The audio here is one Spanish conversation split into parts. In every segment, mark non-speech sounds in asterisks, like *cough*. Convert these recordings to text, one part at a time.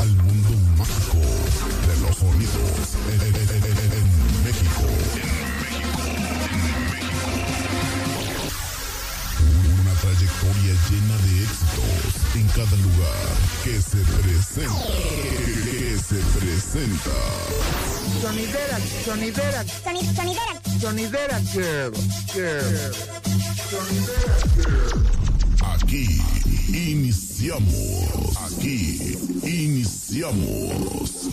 al mundo mágico de los sonidos en, en- en- en- en México. Una trayectoria llena de éxitos en cada lugar que se presenta. Que se presenta. Sonidera, sonidera, Sonidera. sonidera girl, girl. Aquí iniciamos. Aquí iniciamos.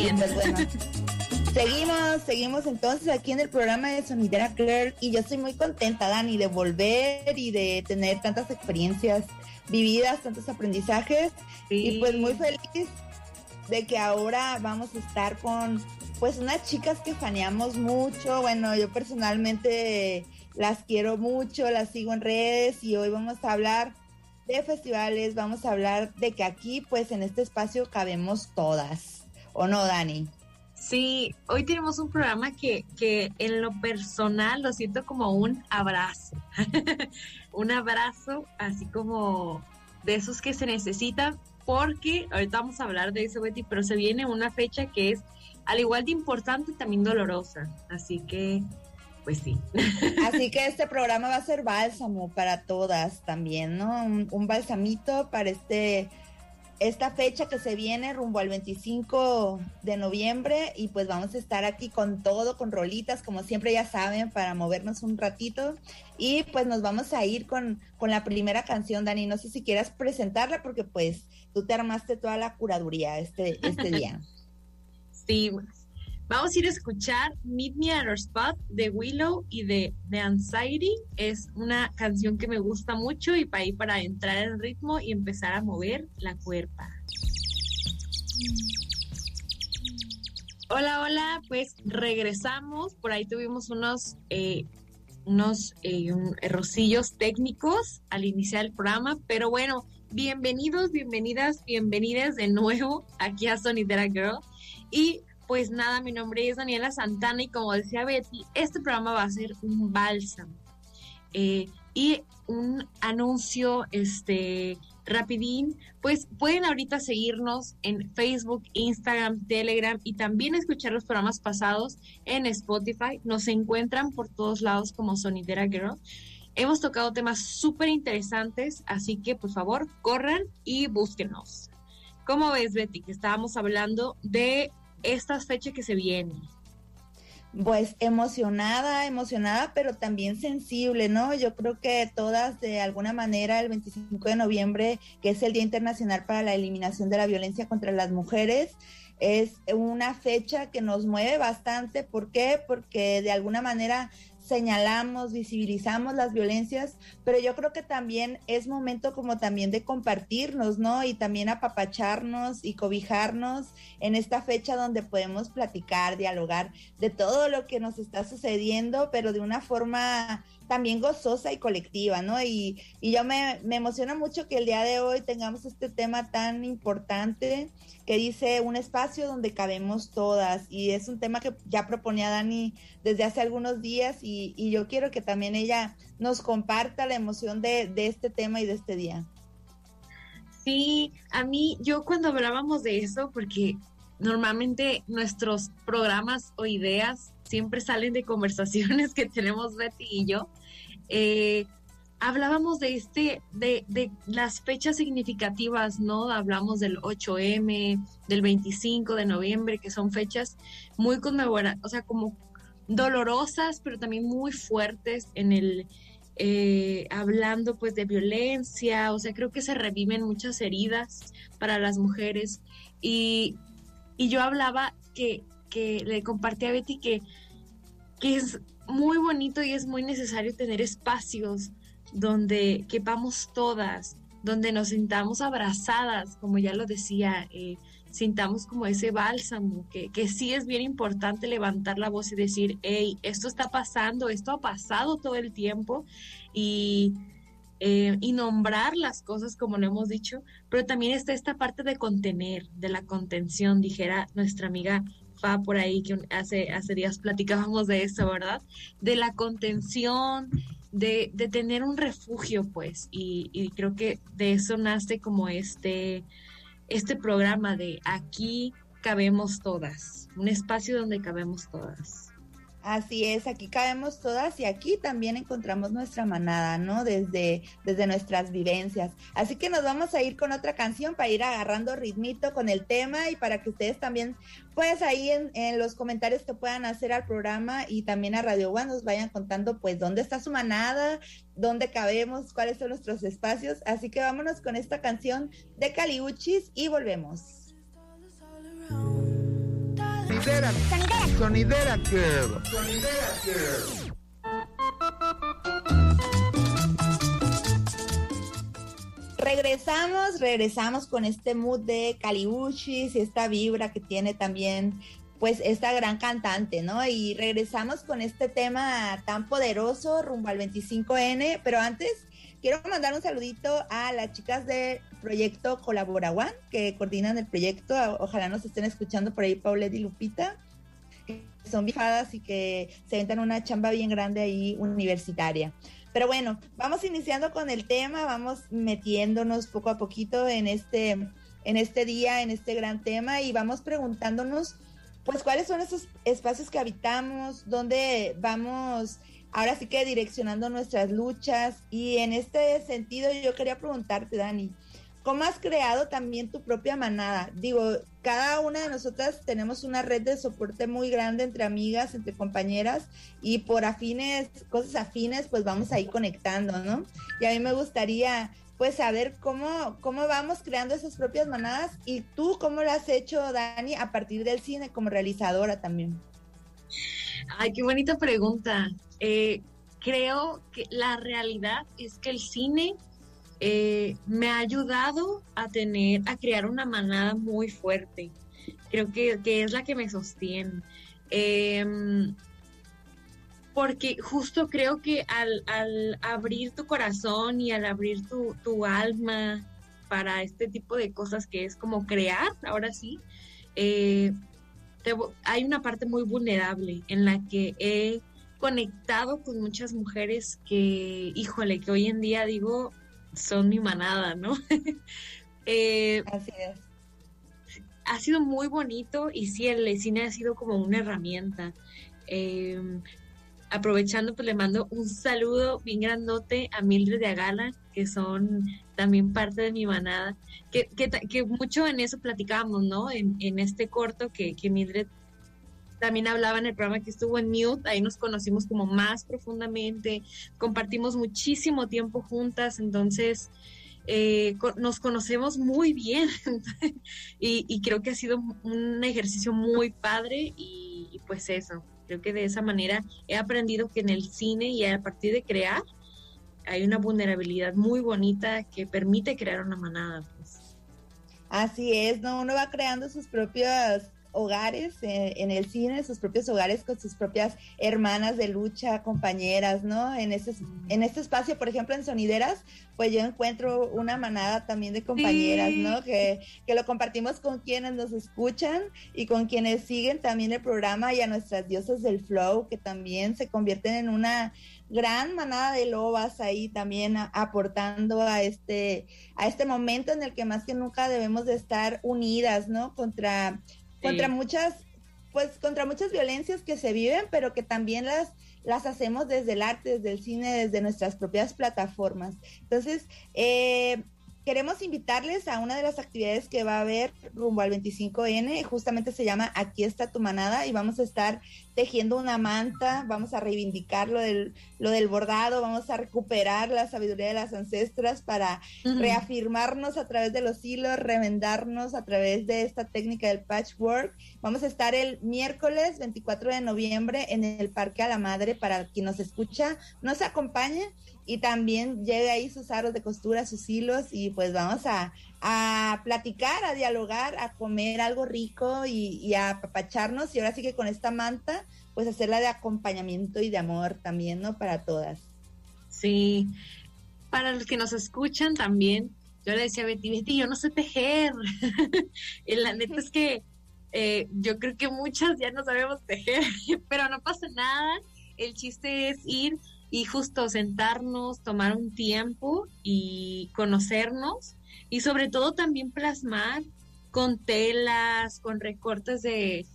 Bien. Y pues bueno, seguimos, seguimos entonces aquí en el programa de Sonidera Girl y yo estoy muy contenta, Dani, de volver y de tener tantas experiencias vividas, tantos aprendizajes y pues muy feliz de que ahora vamos a estar con pues unas chicas que faneamos mucho. Bueno, yo personalmente las quiero mucho, las sigo en redes y hoy vamos a hablar de festivales, vamos a hablar de que aquí pues en este espacio cabemos todas. ¿O no, Dani? Sí, hoy tenemos un programa que, que en lo personal lo siento como un abrazo. *laughs* un abrazo así como de esos que se necesitan porque ahorita vamos a hablar de eso, Betty, pero se viene una fecha que es al igual de importante también dolorosa. Así que, pues sí. *laughs* Así que este programa va a ser bálsamo para todas también, ¿no? Un, un balsamito para este esta fecha que se viene rumbo al 25 de noviembre y pues vamos a estar aquí con todo, con rolitas, como siempre ya saben, para movernos un ratito. Y pues nos vamos a ir con, con la primera canción, Dani. No sé si quieras presentarla porque pues tú te armaste toda la curaduría este, este día. *laughs* Sí, vamos a ir a escuchar Meet Me at Our Spot de Willow y de The Anxiety. Es una canción que me gusta mucho y para ir para entrar en ritmo y empezar a mover la cuerpa. Hola, hola, pues regresamos. Por ahí tuvimos unos, eh, unos eh, técnicos al iniciar el programa, pero bueno, bienvenidos, bienvenidas, bienvenidas de nuevo aquí a Sonidera Girl. Y pues nada, mi nombre es Daniela Santana y como decía Betty, este programa va a ser un bálsamo. Eh, y un anuncio este rapidín, pues pueden ahorita seguirnos en Facebook, Instagram, Telegram y también escuchar los programas pasados en Spotify. Nos encuentran por todos lados como Sonidera Girl. Hemos tocado temas súper interesantes, así que por favor corran y búsquenos. ¿Cómo ves, Betty, que estábamos hablando de estas fechas que se vienen? Pues emocionada, emocionada, pero también sensible, ¿no? Yo creo que todas, de alguna manera, el 25 de noviembre, que es el Día Internacional para la Eliminación de la Violencia contra las Mujeres, es una fecha que nos mueve bastante. ¿Por qué? Porque de alguna manera señalamos, visibilizamos las violencias, pero yo creo que también es momento como también de compartirnos, ¿no? Y también apapacharnos y cobijarnos en esta fecha donde podemos platicar, dialogar de todo lo que nos está sucediendo, pero de una forma también gozosa y colectiva, ¿no? Y, y yo me, me emociona mucho que el día de hoy tengamos este tema tan importante que dice un espacio donde cabemos todas y es un tema que ya proponía Dani desde hace algunos días y, y yo quiero que también ella nos comparta la emoción de, de este tema y de este día. Sí, a mí, yo cuando hablábamos de eso, porque normalmente nuestros programas o ideas siempre salen de conversaciones que tenemos Betty y yo, eh, hablábamos de este, de, de, las fechas significativas, ¿no? Hablamos del 8M, del 25 de noviembre, que son fechas muy conmemoradas, o sea, como dolorosas, pero también muy fuertes en el, eh, hablando pues de violencia, o sea, creo que se reviven muchas heridas para las mujeres y, y yo hablaba que, que le compartí a Betty que, que es muy bonito y es muy necesario tener espacios donde quepamos todas, donde nos sintamos abrazadas, como ya lo decía, eh, sintamos como ese bálsamo, que, que sí es bien importante levantar la voz y decir, hey, esto está pasando, esto ha pasado todo el tiempo y, eh, y nombrar las cosas como lo hemos dicho, pero también está esta parte de contener, de la contención, dijera nuestra amiga Por ahí, que hace, hace días platicábamos de eso, ¿verdad? De la contención, de, de tener un refugio, pues, y, y creo que de eso nace como este este programa de aquí cabemos todas, un espacio donde cabemos todas. Así es, aquí cabemos todas y aquí también encontramos nuestra manada, ¿no? Desde, desde nuestras vivencias. Así que nos vamos a ir con otra canción para ir agarrando ritmito con el tema y para que ustedes también, pues ahí en, en los comentarios que puedan hacer al programa y también a Radio One nos vayan contando pues dónde está su manada, dónde cabemos, cuáles son nuestros espacios. Así que vámonos con esta canción de Caliuchis y volvemos. Sonidera, sonidera sonidera. Regresamos, regresamos con este mood de Caliuchis y esta vibra que tiene también pues esta gran cantante, ¿no? Y regresamos con este tema tan poderoso rumbo al 25N, pero antes quiero mandar un saludito a las chicas del proyecto Colabora One, que coordinan el proyecto, ojalá nos estén escuchando por ahí Paulette y Lupita, que son bifadas y que se aventan una chamba bien grande ahí universitaria. Pero bueno, vamos iniciando con el tema, vamos metiéndonos poco a poquito en este, en este día, en este gran tema y vamos preguntándonos pues cuáles son esos espacios que habitamos, dónde vamos ahora sí que direccionando nuestras luchas. Y en este sentido yo quería preguntarte, Dani, ¿cómo has creado también tu propia manada? Digo, cada una de nosotras tenemos una red de soporte muy grande entre amigas, entre compañeras, y por afines, cosas afines, pues vamos ahí conectando, ¿no? Y a mí me gustaría pues saber cómo, cómo vamos creando esas propias manadas y tú cómo lo has hecho, Dani, a partir del cine como realizadora también. Ay, qué bonita pregunta. Eh, creo que la realidad es que el cine eh, me ha ayudado a tener, a crear una manada muy fuerte. Creo que, que es la que me sostiene. Eh, porque justo creo que al, al, abrir tu corazón y al abrir tu, tu, alma para este tipo de cosas que es como crear, ahora sí, eh, te, hay una parte muy vulnerable en la que he conectado con muchas mujeres que, híjole, que hoy en día digo, son mi manada, ¿no? *laughs* eh, Así es. Ha sido muy bonito y sí, el cine ha sido como una herramienta. Eh, aprovechando, pues le mando un saludo bien grandote a Mildred de Agala, que son también parte de mi manada, que, que, que mucho en eso platicábamos, ¿no? En, en este corto que, que, Mildred también hablaba en el programa que estuvo en Mute, ahí nos conocimos como más profundamente, compartimos muchísimo tiempo juntas, entonces eh, nos conocemos muy bien. *laughs* Y, creo que ha sido un ejercicio muy padre y pues eso Creo que de esa manera he aprendido que en el cine y a partir de crear hay una vulnerabilidad muy bonita que permite crear una manada. Pues. Así es, ¿no? Uno va creando sus propios hogares eh, en el cine, sus propios hogares con sus propias hermanas de lucha, compañeras, ¿no? En ese, en este espacio, por ejemplo, en Sonideras, pues yo encuentro una manada también de compañeras, ¿no? Que, que lo compartimos con quienes nos escuchan y con quienes siguen también el programa y a nuestras diosas del flow, que también se convierten en una gran manada de lobas ahí también aportando a este, a este momento en el que más que nunca debemos de estar unidas, ¿no? Contra, contra muchas, pues contra muchas violencias que se viven, pero que también las, las hacemos desde el arte, desde el cine, desde nuestras propias plataformas. Entonces, eh, queremos invitarles a una de las actividades que va a haber rumbo al 25N, justamente se llama Aquí está tu manada y vamos a estar tejiendo una manta, vamos a reivindicar lo del, lo del bordado, vamos a recuperar la sabiduría de las ancestras para reafirmarnos a través de los hilos, remendarnos a través de esta técnica del patchwork. Vamos a estar el miércoles 24 de noviembre en el Parque a la Madre para quien nos escucha, nos acompañe y también lleve ahí sus aros de costura, sus hilos y pues vamos a, a platicar, a dialogar, a comer algo rico y, a apapacharnos y ahora sí que con esta manta pues hacerla de acompañamiento y de amor también, ¿no? Para todas. Sí, para los que nos escuchan también, yo le decía a Betty, Betty, yo no sé tejer. *laughs* y la neta es que eh, yo creo que muchas ya no sabemos tejer, *laughs* pero no pasa nada. El chiste es ir y justo sentarnos, tomar un tiempo y conocernos y sobre todo también plasmar con telas, con recortes de,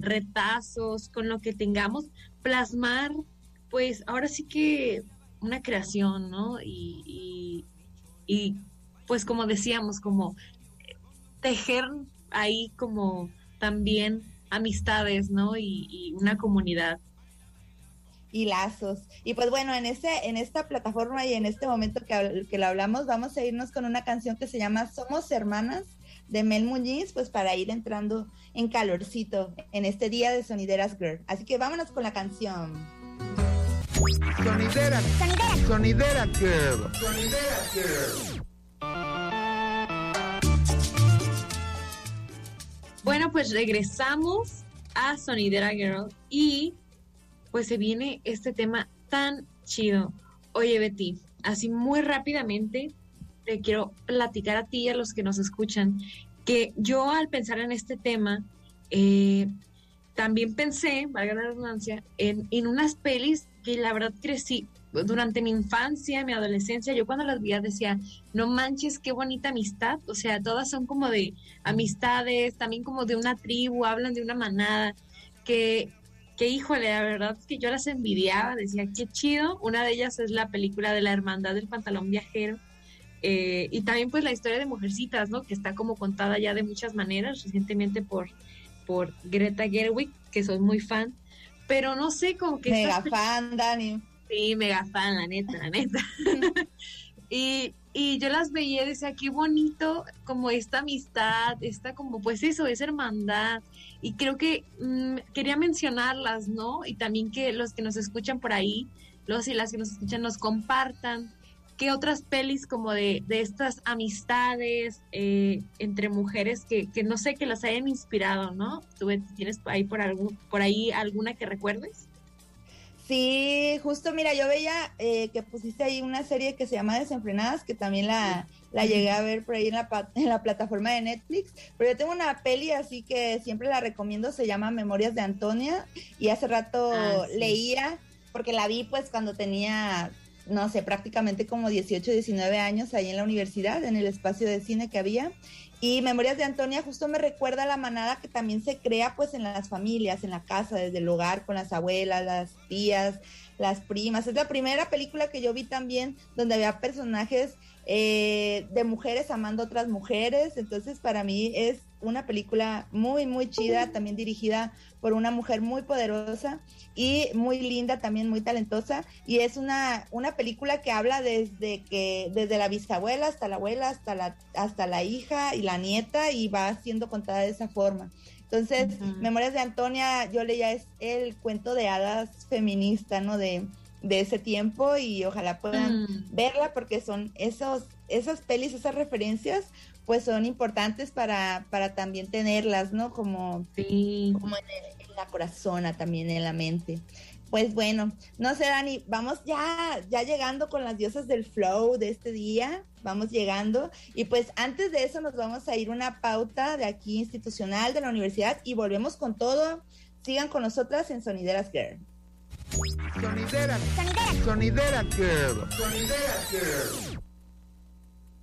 retazos, con lo que tengamos, plasmar pues ahora sí que una creación, ¿no? Y, y, pues como decíamos, como tejer ahí como también amistades, ¿no? Y, y una comunidad y lazos. Y pues bueno, en este, en esta plataforma y en este momento que, que lo hablamos, vamos a irnos con una canción que se llama Somos Hermanas de Mel Muñiz, pues para ir entrando en calorcito en este día de Sonideras Girl. Así que vámonos con la canción. Sonidera, sonidera, sonidera Girl. Sonidera Girl. Bueno, pues regresamos a Sonidera Girl y pues se viene este tema tan chido. Oye, Betty, así muy rápidamente te quiero platicar a ti y a los que nos escuchan que yo al pensar en este tema, eh, también pensé, valga la redundancia, en, en unas pelis que la verdad crecí durante mi infancia, mi adolescencia, yo cuando las veía decía, no manches, qué bonita amistad, o sea, todas son como de amistades, también como de una tribu, hablan de una manada, que que híjole, la verdad es que yo las envidiaba, decía, qué chido. Una de ellas es la película de la Hermandad del Pantalón Viajero. Eh, y también pues la historia de Mujercitas, ¿no? Que está como contada ya de muchas maneras, recientemente por, por Greta Gerwig, que soy muy fan. Pero no sé, como que... Mega fan, Dani. Sí, mega fan, la neta, la neta. *laughs* y, y yo las veía y decía, qué bonito como esta amistad, esta como pues eso, es hermandad, y creo que mm, quería mencionarlas, ¿no? Y también que los que nos escuchan por ahí, los y las que nos escuchan, nos compartan qué otras pelis como de, de estas amistades eh, entre mujeres que, que, no sé, que las hayan inspirado, ¿no? ¿Tú tienes ahí por, algún, por ahí alguna que recuerdes? Sí, justo mira, yo veía eh, que pusiste ahí una serie que se llama Desenfrenadas, que también la, la llegué a ver por ahí en la, en la plataforma de Netflix, pero yo tengo una peli así que siempre la recomiendo, se llama Memorias de Antonia, y hace rato ah, leía, porque la vi pues cuando tenía, no sé, prácticamente como 18, 19 años ahí en la universidad, en el espacio de cine que había, y Memorias de Antonia justo me recuerda a la manada que también se crea pues en las familias, en la casa, desde el hogar, con las abuelas, las tías, las primas. Es la primera película que yo vi también donde había personajes eh, de mujeres amando a otras mujeres. Entonces para mí es una película muy, muy chida, también dirigida por una mujer muy poderosa y muy linda, también muy talentosa. Y es una, una película que habla desde que, desde la bisabuela hasta la abuela, hasta la, hasta la hija y la nieta, y va siendo contada de esa forma. Entonces, Memorias de Antonia, yo leía es el cuento de hadas feminista, ¿no? De, de ese tiempo y ojalá puedan mm. verla porque son esos, esas pelis, esas referencias, pues son importantes para, para también tenerlas, ¿no? Como, como en, la corazón, también en la mente. Pues bueno, no sé, Dani, vamos ya, ya llegando con las diosas del flow de este día, vamos llegando. Y pues antes de eso nos vamos a ir una pauta de aquí institucional de la universidad y volvemos con todo. Sigan con nosotras en Sonideras Girl. Sonidera, sonidera, sonidera Girl. Sonidera Girl.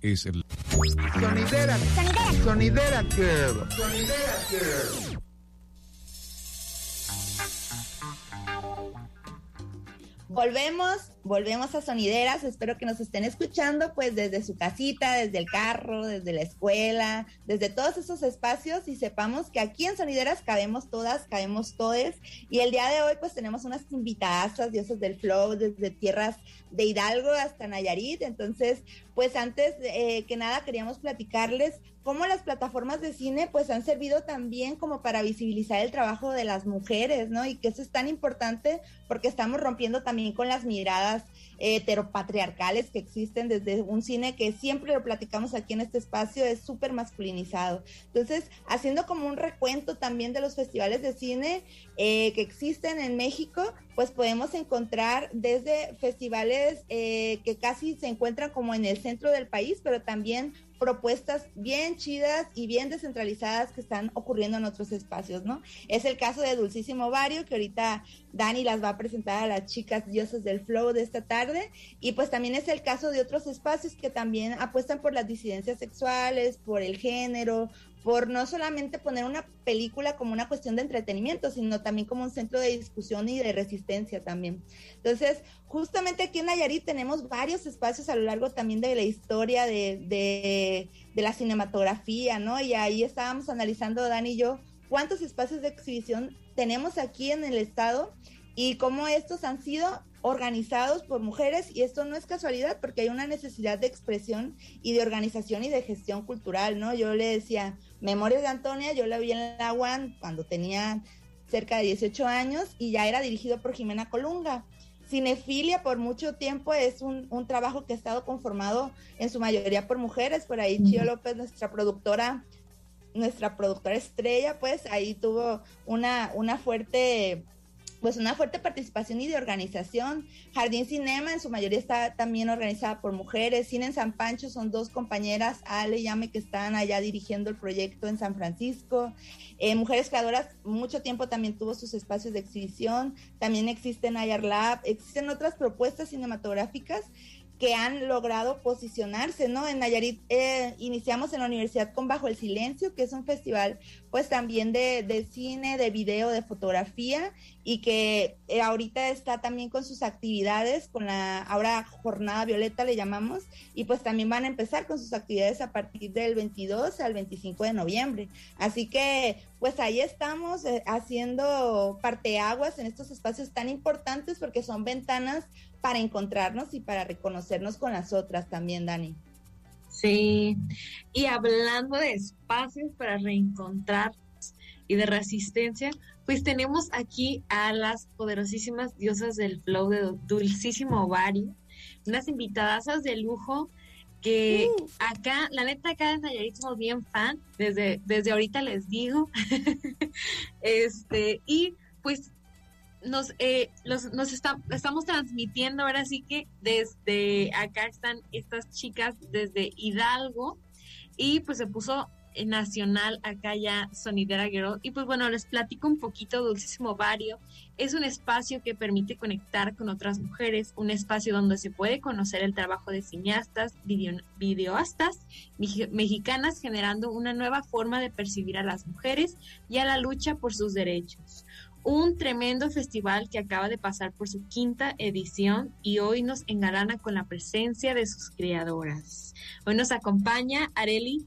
Es el... Sonidera, sonidera, sonidera Girl. Sonidera Girl. Volvemos, volvemos a Sonideras. Espero que nos estén escuchando, pues desde su casita, desde el carro, desde la escuela, desde todos esos espacios y sepamos que aquí en Sonideras cabemos todas, cabemos todes. Y el día de hoy, pues tenemos unas invitadas, diosas del flow, desde tierras de Hidalgo hasta Nayarit. Entonces, pues antes eh, que nada queríamos platicarles cómo las plataformas de cine pues han servido también como para visibilizar el trabajo de las mujeres, ¿no? Y que eso es tan importante porque estamos rompiendo también con las miradas heteropatriarcales que existen desde un cine que siempre lo platicamos aquí en este espacio, es súper masculinizado. Entonces, haciendo como un recuento también de los festivales de cine eh, que existen en México, pues podemos encontrar desde festivales eh, que casi se encuentran como en el centro del país, pero también propuestas bien chidas y bien descentralizadas que están ocurriendo en otros espacios, ¿no? Es el caso de Dulcísimo Vario, que ahorita Dani las va a presentar a las chicas diosas del flow de esta tarde, y pues también es el caso de otros espacios que también apuestan por las disidencias sexuales, por el género, por no solamente poner una película como una cuestión de entretenimiento, sino también como un centro de discusión y de resistencia también. Entonces, justamente aquí en Nayarit tenemos varios espacios a lo largo también de la historia de, la cinematografía, ¿no? Y ahí estábamos analizando, Dani y yo, cuántos espacios de exhibición tenemos aquí en el estado y cómo estos han sido organizados por mujeres y esto no es casualidad porque hay una necesidad de expresión y de organización y de gestión cultural, ¿no? Yo le decía, Memorias de Antonia, yo la vi en la UAN cuando tenía cerca de 18 años y ya era dirigido por Jimena Colunga. Cinefilia por mucho tiempo es un, trabajo que ha estado conformado en su mayoría por mujeres, por ahí Chio López, nuestra productora, nuestra productora estrella, pues ahí tuvo una, una fuerte pues una fuerte participación y de organización. Jardín Cinema en su mayoría está también organizada por mujeres. Cine en San Pancho son dos compañeras, Ale y Ame, que están allá dirigiendo el proyecto en San Francisco. Eh, mujeres Creadoras mucho tiempo también tuvo sus espacios de exhibición. También existen Ayar Lab, existen otras propuestas cinematográficas que han logrado posicionarse, ¿no? En Nayarit eh, iniciamos en la universidad con Bajo el Silencio, que es un festival pues también de, cine, de video, de fotografía y que eh, ahorita está también con sus actividades, con la ahora jornada violeta le llamamos, y pues también van a empezar con sus actividades a partir del 22 al 25 de noviembre. Así que pues ahí estamos eh, haciendo parteaguas en estos espacios tan importantes porque son ventanas para encontrarnos y para reconocernos con las otras también, Dani. Sí, y hablando de espacios para reencontrar y de resistencia, pues tenemos aquí a las poderosísimas diosas del flow de Dulcísimo Ovario, unas invitadas de lujo que uh. acá, la neta acá en Nayarit somos bien fan, desde, desde ahorita les digo, *laughs* este, y pues nos, eh, nos estamos transmitiendo ahora sí que desde acá están estas chicas desde Hidalgo y pues se puso nacional acá ya Sonidera Girl. Y pues bueno les platico un poquito Dulcísimo Vario es un espacio que permite conectar con otras mujeres un espacio donde se puede conocer el trabajo de cineastas videoastas mexicanas generando una nueva forma de percibir a las mujeres y a la lucha por sus derechos un tremendo festival que acaba de pasar por su quinta edición y hoy nos engalana con la presencia de sus creadoras. Hoy nos acompaña Areli,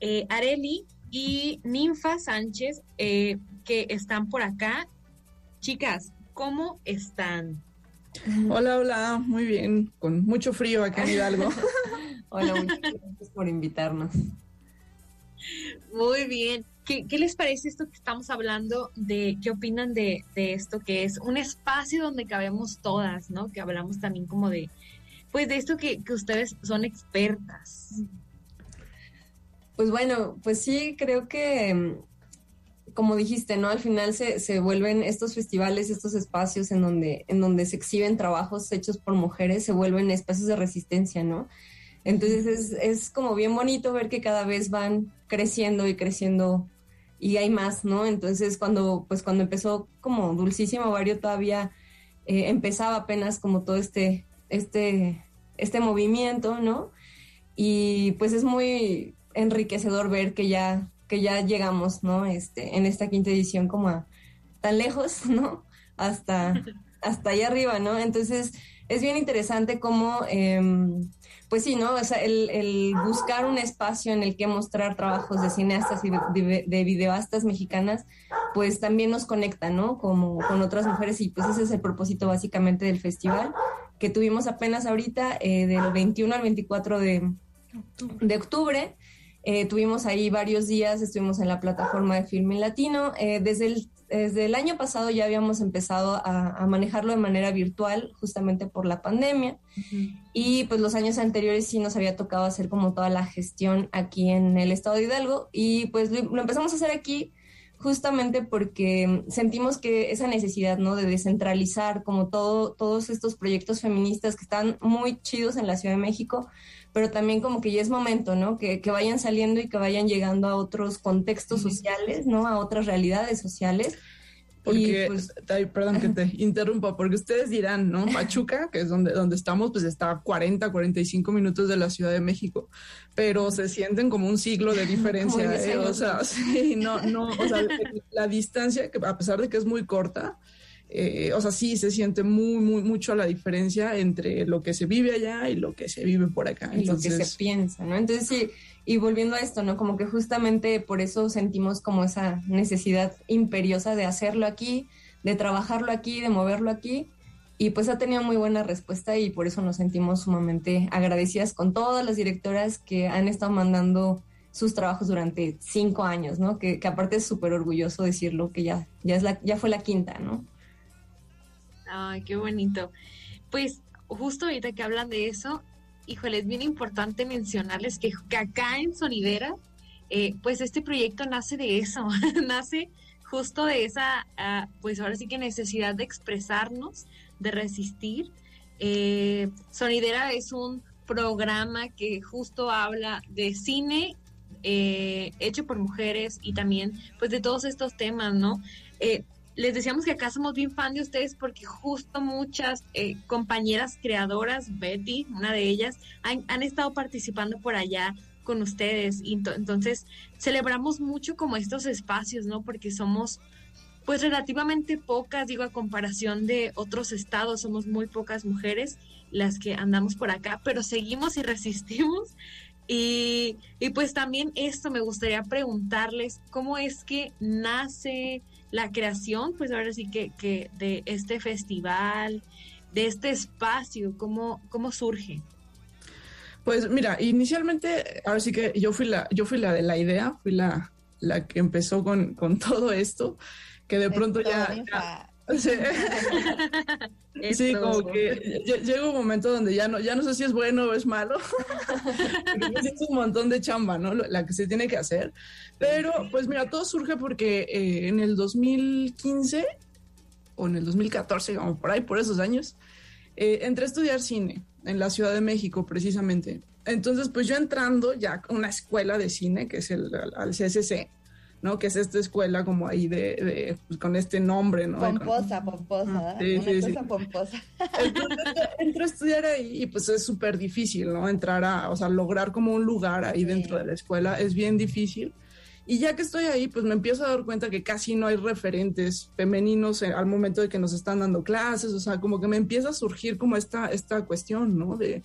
eh, Areli y Ninfa Sánchez, eh, que están por acá. Chicas, ¿cómo están? Hola, hola, muy bien, con mucho frío acá en Hidalgo. *laughs* hola, muchas gracias por invitarnos. Muy bien. ¿Qué, les parece esto que estamos hablando? de ¿Qué opinan de, esto? Que es un espacio donde cabemos todas, ¿no? Que hablamos también como de, pues de esto que, que ustedes son expertas. Pues bueno, pues sí, creo que como dijiste, ¿no? Al final se, se, vuelven estos festivales, estos espacios en donde, en donde se exhiben trabajos hechos por mujeres, se vuelven espacios de resistencia, ¿no? Entonces es, es como bien bonito ver que cada vez van creciendo y creciendo y hay más, ¿no? Entonces cuando, pues cuando empezó como Dulcísimo Vario todavía eh, empezaba apenas como todo este, este, este movimiento, ¿no? Y pues es muy enriquecedor ver que ya que ya llegamos, ¿no? Este, en esta quinta edición como a tan lejos, *laughs* ¿no? Hasta, *laughs* hasta allá arriba, ¿no? Entonces, es bien interesante cómo, em, pues sí, ¿no? O sea, el, buscar un espacio en el que mostrar trabajos de cineastas y de, videoastas mexicanas, pues también nos conecta, ¿no? Como con otras mujeres y pues ese es el propósito básicamente del festival que tuvimos apenas ahorita, eh, del 21 al 24 de, de octubre. Eh, tuvimos ahí varios días, estuvimos en la plataforma de Filmin Latino. Eh, desde, el, desde el año pasado ya habíamos empezado a, manejarlo de manera virtual, justamente por la pandemia. Y pues los años anteriores sí nos había tocado hacer como toda la gestión aquí en el estado de Hidalgo. Y pues lo, empezamos a hacer aquí justamente porque sentimos que esa necesidad, ¿no? De descentralizar como todo, todos estos proyectos feministas que están muy chidos en la Ciudad de México, pero también como que ya es momento, ¿no? Que, que vayan saliendo y que vayan llegando a otros contextos sociales, ¿no? A otras realidades sociales. Porque, pues, perdón que te *laughs* interrumpa, porque ustedes dirán, ¿no? Pachuca, que es donde, donde estamos, pues está a 40, 45 minutos de la Ciudad de México, pero se sienten como un siglo de *laughs* diferencia, ¿eh? O sea, *laughs* sí, no, no, o sea, la distancia, que a pesar de que es muy corta, eh, o sea, sí se siente muy, muy, mucho la diferencia entre lo que se vive allá y lo que se vive por acá. Y lo que se piensa, ¿no? Entonces, sí, y volviendo a esto, ¿no? Como que justamente por eso sentimos como esa necesidad imperiosa de hacerlo aquí, de trabajarlo aquí, de moverlo aquí. Y pues ha tenido muy buena respuesta y por eso nos sentimos sumamente agradecidas con todas las directoras que han estado mandando sus trabajos durante cinco años, ¿no? Que, que aparte es súper orgulloso decirlo, que ya, ya, es la, ya fue la quinta, ¿no? Ay, qué bonito. Pues justo ahorita que hablan de eso, híjole, es bien importante mencionarles que, acá en Sonidera, eh, pues este proyecto nace de eso, *laughs* nace justo de esa, ah, pues ahora sí que necesidad de expresarnos, de resistir. Eh, Sonidera es un programa que justo habla de cine eh, hecho por mujeres y también pues de todos estos temas, ¿no? Les decíamos que acá somos bien fan de ustedes porque justo muchas eh, compañeras creadoras, Betty, una de ellas, han, estado participando por allá con ustedes. Y entonces celebramos mucho como estos espacios, ¿no? Porque somos pues relativamente pocas, digo, a comparación de otros estados, somos muy pocas mujeres las que andamos por acá, pero seguimos y resistimos. Y, y pues también esto me gustaría preguntarles, ¿cómo es que nace la creación, pues ahora sí que, que de este festival, de este espacio, ¿cómo, cómo surge? Pues mira, inicialmente, ahora sí que yo fui la, yo fui la de la idea, fui la, la que empezó con, con *laughs* todo esto, que de pronto ya, Sí, *laughs* como que llega un momento donde ya no, ya no sé si es bueno o es malo. *laughs* es un montón de chamba, ¿no? La que se tiene que hacer. Pero, pues mira, todo surge porque eh, en el 2015 o en el 2014, como por ahí, por esos años, eh, entré a estudiar cine en la Ciudad de México, precisamente. Entonces, pues yo entrando ya a una escuela de cine, que es el, el CSC, ¿no? Que es esta escuela como ahí de, pues, con este nombre, ¿no? Pomposa, pomposa, sí, Una sí, cosa pomposa. Entró a estudiar ahí y pues es súper difícil, ¿no? Entrar a, o sea, lograr como un lugar ahí dentro de la escuela es bien difícil. Y ya que estoy ahí, pues me empiezo a dar cuenta que casi no hay referentes femeninos al momento de que nos están dando clases, o sea, como que me empieza a surgir como esta, esta cuestión, ¿no? De,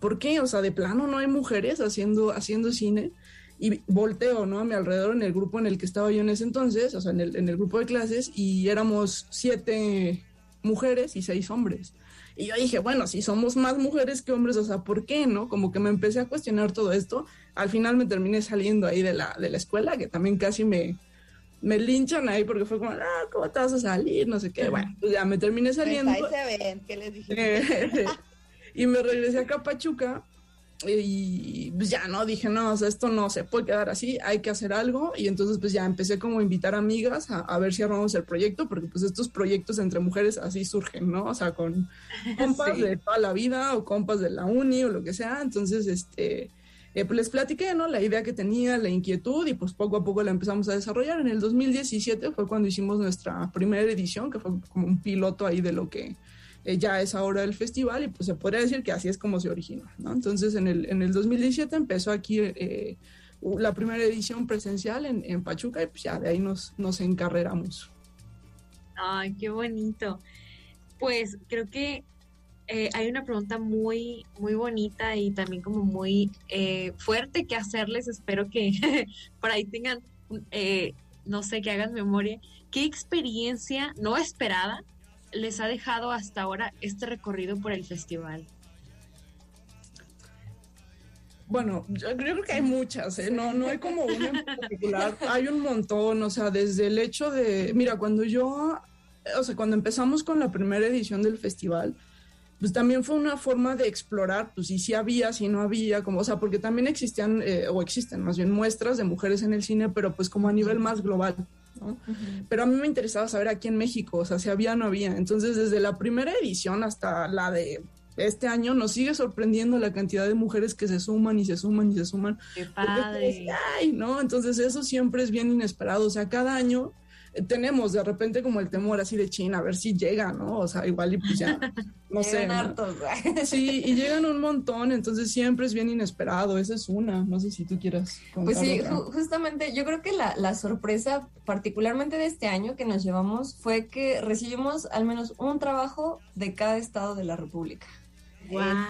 ¿por qué? O sea, de plano no hay mujeres haciendo, haciendo cine y volteo, ¿no? A mi alrededor en el grupo en el que estaba yo en ese entonces, o sea, en el, en el grupo de clases, y éramos siete mujeres y seis hombres. Y yo dije, bueno, si somos más mujeres que hombres, o sea, ¿por qué no? Como que me empecé a cuestionar todo esto. Al final me terminé saliendo ahí de la, de la escuela, que también casi me, me linchan ahí porque fue como, ah, ¿cómo te vas a salir? No sé qué. Bueno, pues ya me terminé saliendo. Ahí se ven, ¿qué les dije? *laughs* y me regresé acá a Pachuca y pues ya, ¿no? Dije, no, o sea, esto no se puede quedar así, hay que hacer algo. Y entonces pues ya empecé como a invitar amigas a, a ver si armamos el proyecto, porque pues estos proyectos entre mujeres así surgen, ¿no? O sea, con *laughs* compas Sí. de toda la vida o compas de la uni o lo que sea. Entonces, este, eh, pues les platiqué, ¿no? La idea que tenía, la inquietud y pues poco a poco la empezamos a desarrollar. En el 2017 fue cuando hicimos nuestra primera edición, que fue como un piloto ahí de lo que eh, ya es ahora el festival y pues se podría decir que así es como se originó, ¿no? Entonces en el, en el 2017 empezó aquí eh, la primera edición presencial en, en Pachuca y pues ya de ahí nos, nos encarreramos. Ay, qué bonito. Pues creo que eh, hay una pregunta muy, muy bonita y también como muy fuerte que hacerles. Espero que *laughs* por ahí tengan, no sé, que hagan memoria. ¿Qué experiencia no esperada les ha dejado hasta ahora este recorrido por el festival? Bueno, yo, yo creo que hay muchas, ¿eh? No, no hay como una en particular, *laughs* hay un montón, o sea, desde el hecho de, mira, cuando yo, o sea, cuando empezamos con la primera edición del festival, pues también fue una forma de explorar, pues si sí había, si no había, como, o sea, porque también existían, eh, o existen más bien muestras de mujeres en el cine, pero pues como a nivel más global, ¿no? Pero a mí me interesaba saber aquí en México, o sea, si había o no había. Entonces, desde la primera edición hasta la de este año, nos sigue sorprendiendo la cantidad de mujeres que se suman y se suman y se suman. Qué Porque, pues, padre. ay, ¿no? Entonces, eso siempre es bien inesperado. O sea, cada año tenemos de repente como el temor así de China, a ver si llega, ¿no? O sea, igual y pues ya, *laughs* no sé. Llegan ¿no? *laughs* Sí, y llegan un montón, entonces siempre es bien inesperado. Esa es una. No sé si tú quieras Pues sí, ju- justamente yo creo que la, la sorpresa, particularmente de este año que nos llevamos, fue que recibimos al menos un trabajo de cada estado de la República.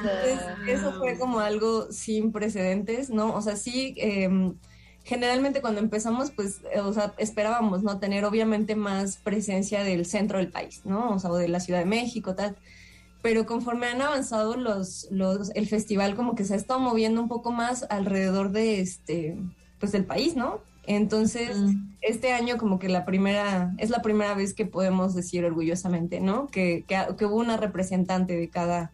Entonces, eso fue como algo sin precedentes, ¿no? O sea, sí, eh, generalmente cuando empezamos, pues, eh, o sea, esperábamos, ¿no? Tener obviamente más presencia del centro del país, ¿no? O sea, o de la Ciudad de México, tal. Pero conforme han avanzado los, los, el festival como que se ha estado moviendo un poco más alrededor de este, pues del país, ¿no? Entonces, Mm. este año como que la primera, es la primera vez que podemos decir orgullosamente, ¿no? Que, que, que hubo una representante de cada,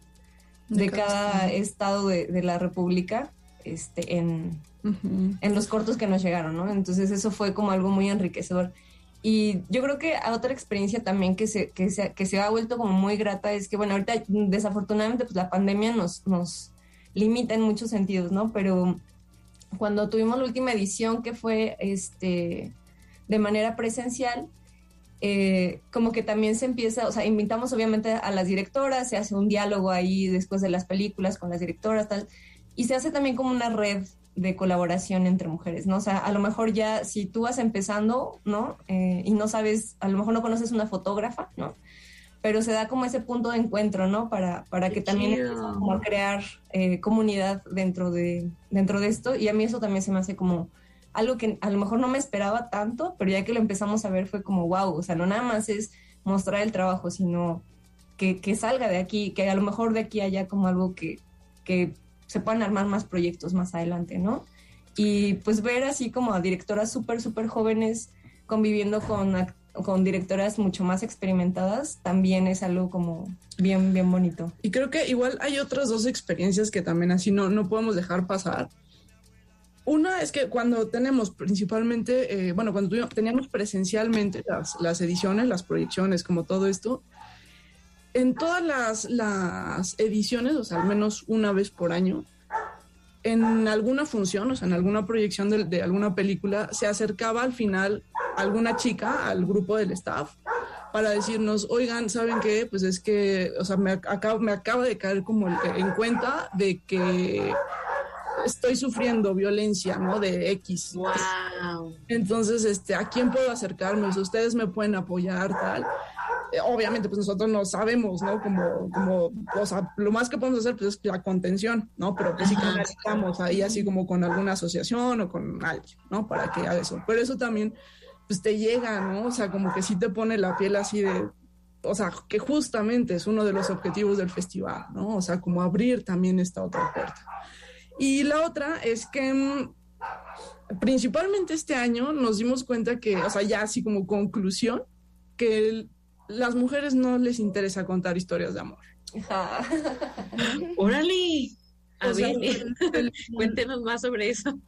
de, De cada estado de, de la República este, en, Ujú. en los cortos que nos llegaron, ¿no? Entonces eso fue como algo muy enriquecedor. Y yo creo que otra experiencia también que se, que se, que se ha vuelto como muy grata es que, bueno, ahorita desafortunadamente pues la pandemia nos, nos limita en muchos sentidos, ¿no? Pero cuando tuvimos la última edición que fue este, de manera presencial, eh, como que también se empieza, o sea, invitamos obviamente a las directoras, se hace un diálogo ahí después de las películas con las directoras, tal, y se hace también como una red de colaboración entre mujeres, ¿no? O sea, a lo mejor ya si tú vas empezando, ¿no? Eh, y no sabes, a lo mejor no conoces una fotógrafa, ¿no? Pero se da como ese punto de encuentro, ¿no? Para, para que también empieces como a crear eh, comunidad dentro de, dentro de esto. Y a mí eso también se me hace como algo que a lo mejor no me esperaba tanto, pero ya que lo empezamos a ver fue como, wow, o sea, no nada más es mostrar el trabajo, sino que, que salga de aquí, que a lo mejor de aquí haya como algo que, que se puedan armar más proyectos más adelante, ¿no? Y pues ver así como a directoras súper, súper jóvenes conviviendo con, con directoras mucho más experimentadas, también es algo como bien, bien bonito. Y creo que igual hay otras dos experiencias que también así no, no podemos dejar pasar. Una es que cuando tenemos principalmente, eh, bueno, cuando teníamos presencialmente las, las ediciones, las proyecciones, como todo esto, en todas las, las ediciones, o sea, al menos una vez por año, en alguna función, o sea, en alguna proyección de, de alguna película, se acercaba al final alguna chica al grupo del staff para decirnos, oigan, ¿saben qué? Pues es que, o sea, me acaba, me acaba de caer como en cuenta de que estoy sufriendo violencia, ¿no? De X. Wow. Entonces, este, ¿a quién puedo acercarme? Sea, ustedes me pueden apoyar, tal. Eh, obviamente, pues nosotros no sabemos, ¿no? Como, como, o sea, lo más que podemos hacer, pues es la contención, ¿no? Pero pues sí canalizamos ahí así como con alguna asociación o con alguien, ¿no? Para que haga eso. Pero eso también, pues te llega, ¿no? O sea, como que sí te pone la piel así de, o sea, que justamente es uno de los objetivos del festival, ¿no? O sea, como abrir también esta otra puerta. Y la otra es que mm, principalmente este año nos dimos cuenta que, o sea, ya así como conclusión, que las mujeres no les interesa contar historias de amor. Órale. A ver, cuéntenos más sobre eso.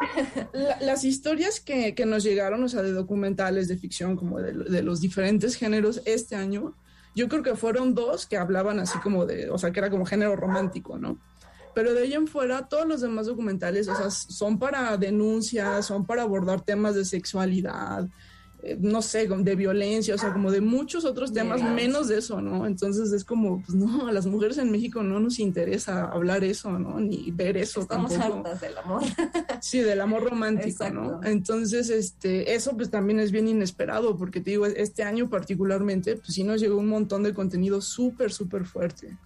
las historias que, que, nos llegaron, o sea, de documentales, de ficción, como de, de, los diferentes géneros este año, yo creo que fueron dos que hablaban así como de, o sea, que era como género romántico, ¿no? Pero de ahí en fuera, todos los demás documentales, o sea, son para denuncias, son para abordar temas de sexualidad, eh, no sé, de violencia, o sea, como de muchos otros temas, menos de eso, ¿no? Entonces es como, pues no, a las mujeres en México no nos interesa hablar eso, ¿no? Ni ver eso Estamos hartas del amor. *laughs* Sí, del amor romántico, ¿no? Entonces, este, eso pues también es bien inesperado, porque te digo, este año particularmente, pues sí nos llegó un montón de contenido súper, súper fuerte.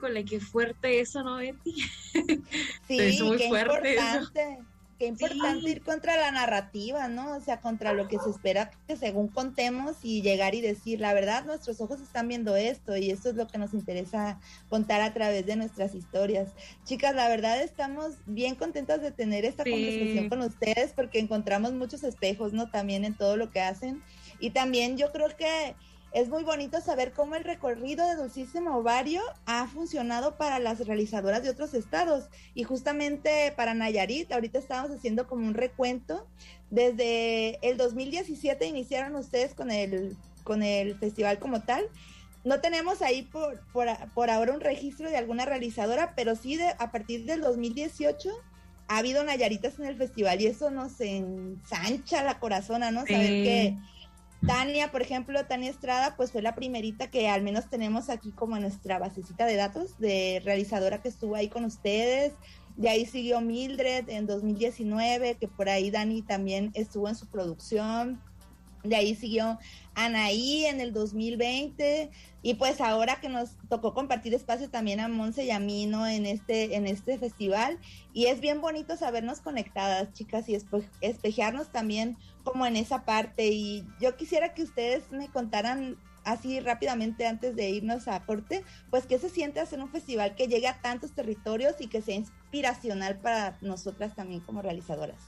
Híjole, qué fuerte eso, ¿no, Betty? *laughs* Sí, es muy fuerte importante qué importante ir contra la narrativa, ¿no? O sea, contra lo que se espera que según contemos y llegar y decir, la verdad, nuestros ojos están viendo esto y esto es lo que nos interesa contar a través de nuestras historias. Chicas, la verdad estamos bien contentas de tener esta conversación con ustedes porque encontramos muchos espejos, ¿no? También en todo lo que hacen. Y también yo creo que es muy bonito saber cómo el recorrido de Dulcísimo Ovario ha funcionado para las realizadoras de otros estados. Y justamente para Nayarit, ahorita estamos haciendo como un recuento. Desde el 2017 iniciaron ustedes con el, con el festival como tal. No tenemos ahí por, por, ahora un registro de alguna realizadora, pero sí de, a partir del 2018 ha habido Nayaritas en el festival y eso nos ensancha la corazona, ¿no? Saber que Tania, por ejemplo, Tania Estrada, pues fue la primerita que al menos tenemos aquí como nuestra basecita de datos de realizadora que estuvo ahí con ustedes. De ahí siguió Mildred en 2019, que por ahí Dani también estuvo en su producción. De ahí siguió Anaí en el 2020 y pues ahora que nos tocó compartir espacio también a Monse y a mí, ¿no? En este, en este festival y es bien bonito sabernos conectadas, chicas, y espejearnos también como en esa parte y yo quisiera que ustedes me contaran así rápidamente antes de irnos a corte, pues qué se siente hacer un festival que llegue a tantos territorios y que sea inspiracional para nosotras también como realizadoras.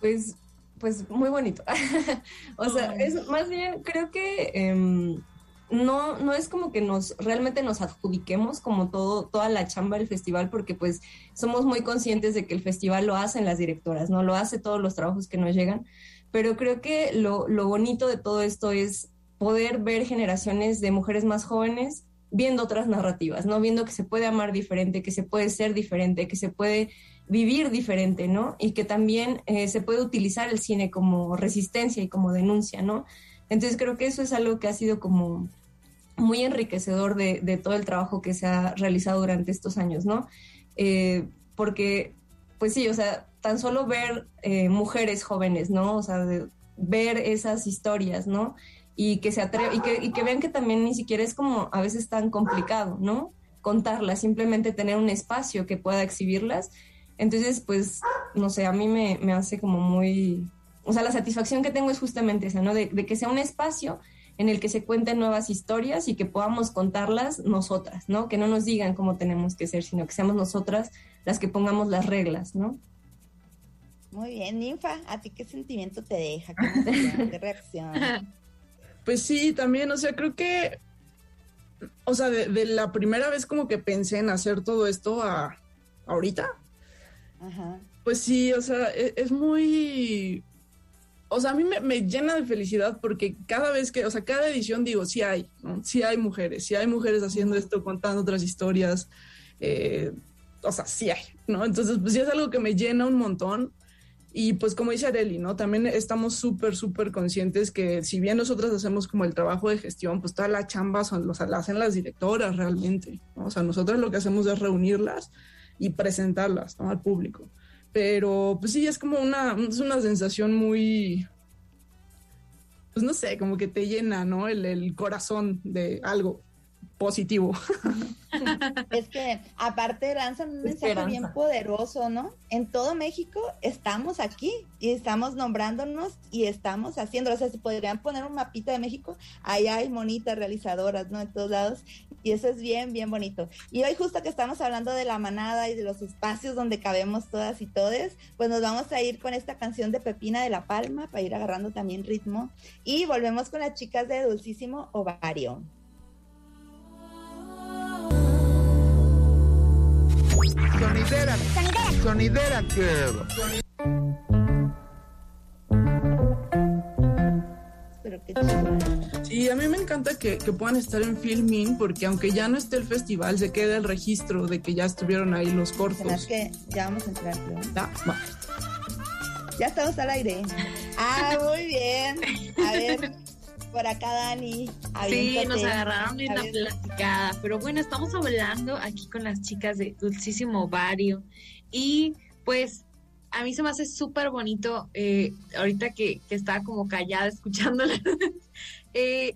Pues pues muy bonito. *laughs* o sea, es más bien, creo que em, no, no es como que nos realmente nos adjudiquemos como todo, toda la chamba del festival, porque pues somos muy conscientes de que el festival lo hacen las directoras, ¿no? Lo hace todos los trabajos que nos llegan. Pero creo que lo, lo bonito de todo esto es poder ver generaciones de mujeres más jóvenes viendo otras narrativas, ¿no? Viendo que se puede amar diferente, que se puede ser diferente, que se puede vivir diferente, ¿no? Y que también eh, se puede utilizar el cine como resistencia y como denuncia, ¿no? Entonces creo que eso es algo que ha sido como muy enriquecedor de, todo el trabajo que se ha realizado durante estos años, ¿no? Eh, porque, pues sí, o sea, tan solo ver eh, mujeres jóvenes, ¿no? O sea, ver esas historias, ¿no? Y que se atreve y que, y que vean que también ni siquiera es como a veces tan complicado, ¿no? Contarlas, simplemente tener un espacio que pueda exhibirlas entonces, pues, no sé, a mí me, hace como muy... O sea, la satisfacción que tengo es justamente esa, ¿no? De, que sea un espacio en el que se cuenten nuevas historias y que podamos contarlas nosotras, ¿no? Que no nos digan cómo tenemos que ser, sino que seamos nosotras las que pongamos las reglas, ¿no? Muy bien, Ninfa, ¿a ti qué sentimiento te deja? ¿Qué reacción? *laughs* Pues sí, también, o sea, creo que, o sea, de, de, la primera vez como que pensé en hacer todo esto a ahorita, pues sí, o sea, e, es, muy... O sea, a mí me, llena de felicidad porque cada vez que, o sea, cada edición digo, sí hay, ¿no? Sí hay mujeres, sí hay mujeres haciendo esto, contando otras historias. Eh, o sea, sí hay, ¿no? Entonces, pues sí es algo que me llena un montón. Y pues como dice Areli, ¿no? También estamos súper, súper conscientes que si bien nosotras hacemos como el trabajo de gestión, pues toda la chamba son, sea, la hacen las directoras realmente, ¿no? O sea, nosotros lo que hacemos es reunirlas y presentarlas al público. Pero pues sí, es como una, es una sensación muy, pues no sé, como que te llena, ¿no? El, el corazón de algo. positivo. *laughs* Es que aparte lanzan un mensaje bien poderoso, ¿no? En todo México estamos aquí y estamos nombrándonos y estamos haciendo, o sea, si podrían poner un mapita de México, ahí hay monitas realizadoras, ¿no? En todos lados y eso es bien, bien bonito. Y hoy justo que estamos hablando de la manada y de los espacios donde cabemos todas y todes, pues nos vamos a ir con esta canción de Pepina de la Palma para ir agarrando también ritmo y volvemos con las chicas de Dulcísimo Ovario. Sonidera. Sonidera. Sonidera Pero qué Sí, a mí me encanta que, puedan estar en Filmin porque aunque ya no esté el festival, se queda el registro de que ya estuvieron ahí los cortos. que ya vamos a entrar, Ya, va. Ya estamos al aire. Ah, muy bien. A ver, por acá, Dani. Sí, nos agarraron en la platicada. Pero bueno, estamos hablando aquí con las chicas de Dulcísimo Ovario. Y pues a mí se me hace súper bonito, eh, ahorita que, que, estaba como callada escuchándola, *laughs* eh,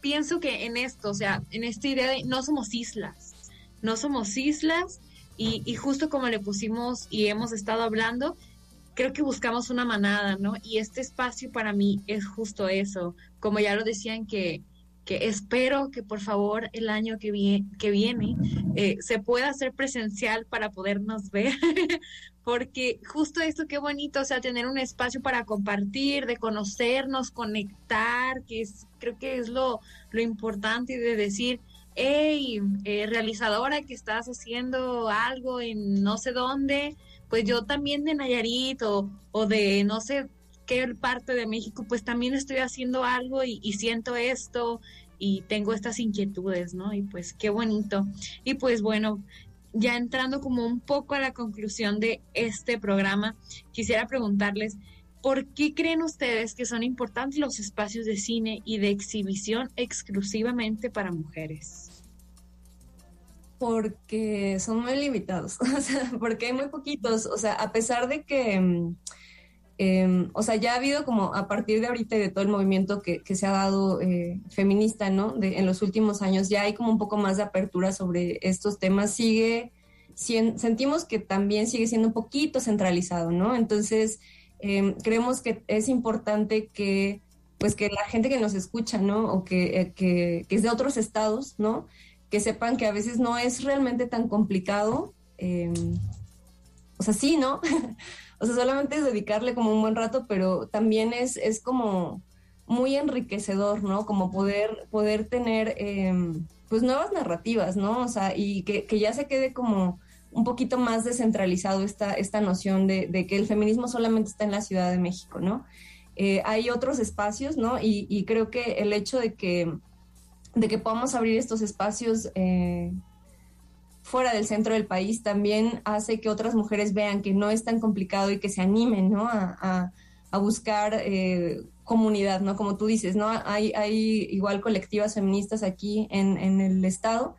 pienso que en esto, o sea, en esta idea de no somos islas, no somos islas y, y justo como le pusimos y hemos estado hablando, creo que buscamos una manada, ¿no? Y este espacio para mí es justo eso, como ya lo decían que, que espero que por favor el año que, viene, que viene eh, se pueda hacer presencial para podernos *laughs* ver, porque justo esto qué bonito, o sea, tener un espacio para compartir, de conocernos, conectar, que es, creo que es lo, lo importante de decir, hey, eh, realizadora que estás haciendo algo en no sé dónde, pues yo también de Nayarit o, o de no sé qué parte de México, pues también estoy haciendo algo y, y siento esto y tengo estas inquietudes, ¿no? Y pues qué bonito. Y pues bueno, ya entrando como un poco a la conclusión de este programa, quisiera preguntarles, ¿por qué creen ustedes que son importantes los espacios de cine y de exhibición exclusivamente para mujeres? Porque son muy limitados, *laughs* o sea, porque hay muy poquitos, o sea, a pesar de que Em, o sea, ya ha habido como a partir de ahorita y de todo el movimiento que, se ha dado eh, feminista, ¿no? en los últimos años ya hay como un poco más de apertura sobre estos temas. Sigue, sentimos que también sigue siendo un poquito centralizado, ¿no? Entonces, em, creemos que es importante que, pues, que la gente que nos escucha, ¿no? O que, eh, que, que es de otros estados, ¿no? Que sepan que a veces no es realmente tan complicado. Sea, sí, ¿no? *laughs* O sea, solamente es dedicarle como un buen rato, pero también es, es como muy enriquecedor, ¿no? Como poder, poder tener em, pues nuevas narrativas, ¿no? O sea, y que, ya se quede como un poquito más descentralizado esta, esta noción de, que el feminismo solamente está en la Ciudad de México, ¿no? Eh, hay otros espacios, ¿no? Y, creo que el hecho de que, de que podamos abrir estos espacios eh, fuera del centro del país también hace que otras mujeres vean que no es tan complicado y que se animen, ¿no? A, buscar eh, comunidad, ¿no? Como tú dices, ¿no? Hay, hay igual colectivas feministas aquí en, el estado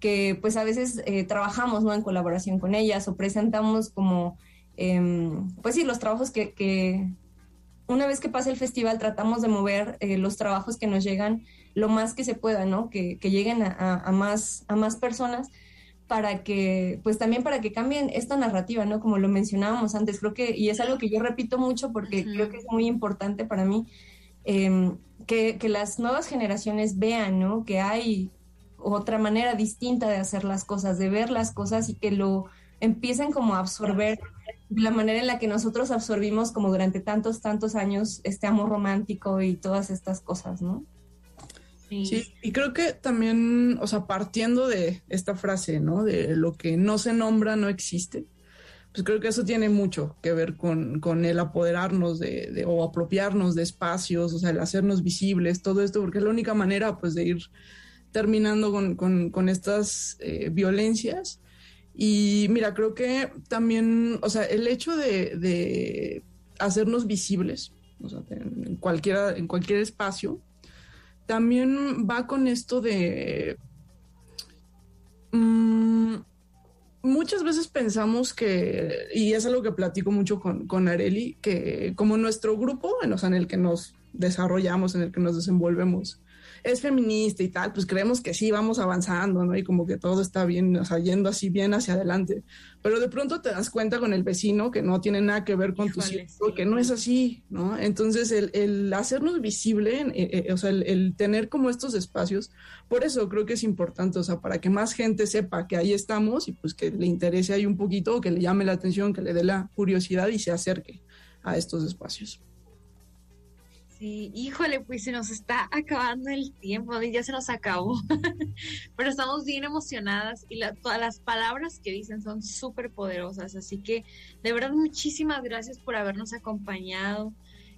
que pues a veces eh, trabajamos, ¿no? En colaboración con ellas o presentamos como, em, pues sí, los trabajos que, una vez que pasa el festival tratamos de mover eh, los trabajos que nos llegan lo más que se pueda, ¿no? Que, lleguen a, más, a más personas para que, pues también para que cambien esta narrativa, ¿no? Como lo mencionábamos antes, creo que, y es algo que yo repito mucho porque creo que es muy importante para mí, em, que, las nuevas generaciones vean, ¿no? Que hay otra manera distinta de hacer las cosas, de ver las cosas y que lo empiecen como a absorber de la manera en la que nosotros absorbimos como durante tantos, tantos años este amor romántico y todas estas cosas, ¿no? Sí. y creo que también, o sea, partiendo de esta frase, ¿no? De lo que no se nombra no existe, pues creo que eso tiene mucho que ver con, el apoderarnos de, o apropiarnos de espacios, o sea, el hacernos visibles, todo esto, porque es la única manera, pues, de ir terminando con, estas eh, violencias. Y mira, creo que también, o sea, el hecho de, de hacernos visibles, o sea, en, cualquiera, en cualquier espacio, también va con esto de... Mm, muchas veces pensamos que, y es algo que platico mucho con, con Areli, que como nuestro grupo, en, en el que nos desarrollamos, en el que nos desenvolvemos, es feminista y tal, pues creemos que sí, vamos avanzando, ¿no? Y como que todo está bien, o sea, yendo así bien hacia adelante. Pero de pronto te das cuenta con el vecino que no tiene nada que ver con tu círculo, que no es así, ¿no? Entonces, el, el hacernos visible, eh, eh, o sea, el, el, tener como estos espacios, por eso creo que es importante, o sea, para que más gente sepa que ahí estamos y pues que le interese ahí un poquito, que le llame la atención, que le dé la curiosidad y se acerque a estos espacios. Sí, híjole, pues se nos está acabando el tiempo, ya se nos acabó, *laughs* pero estamos bien emocionadas y todas las palabras que dicen son súper poderosas, así que de verdad muchísimas gracias por habernos acompañado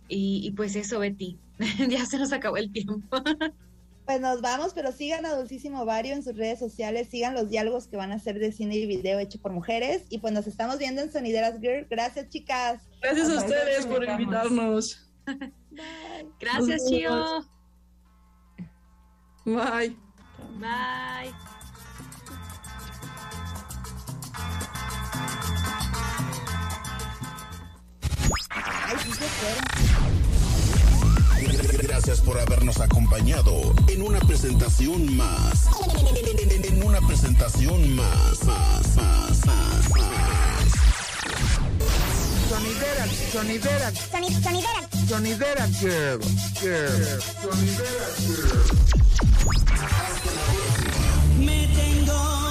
y, y pues eso, Betty, *laughs* ya se nos acabó el tiempo. *laughs* Pues nos vamos, pero sigan a Dulcísimo Vario en sus redes sociales, sigan los diálogos que van a hacer de cine y video hecho por mujeres. Y pues nos estamos viendo en Sonideras Girl. Gracias, chicas. Gracias a ustedes por invitarnos. Bye. Gracias, Chio. Bye. Bye. Ay, sí se fueron. Gracias por habernos acompañado en una presentación más. En una presentación más, más, más, más, más. Sonidera, sonidera, sonidera, sonidera, girl, girl, sonidera, girl. Me tengo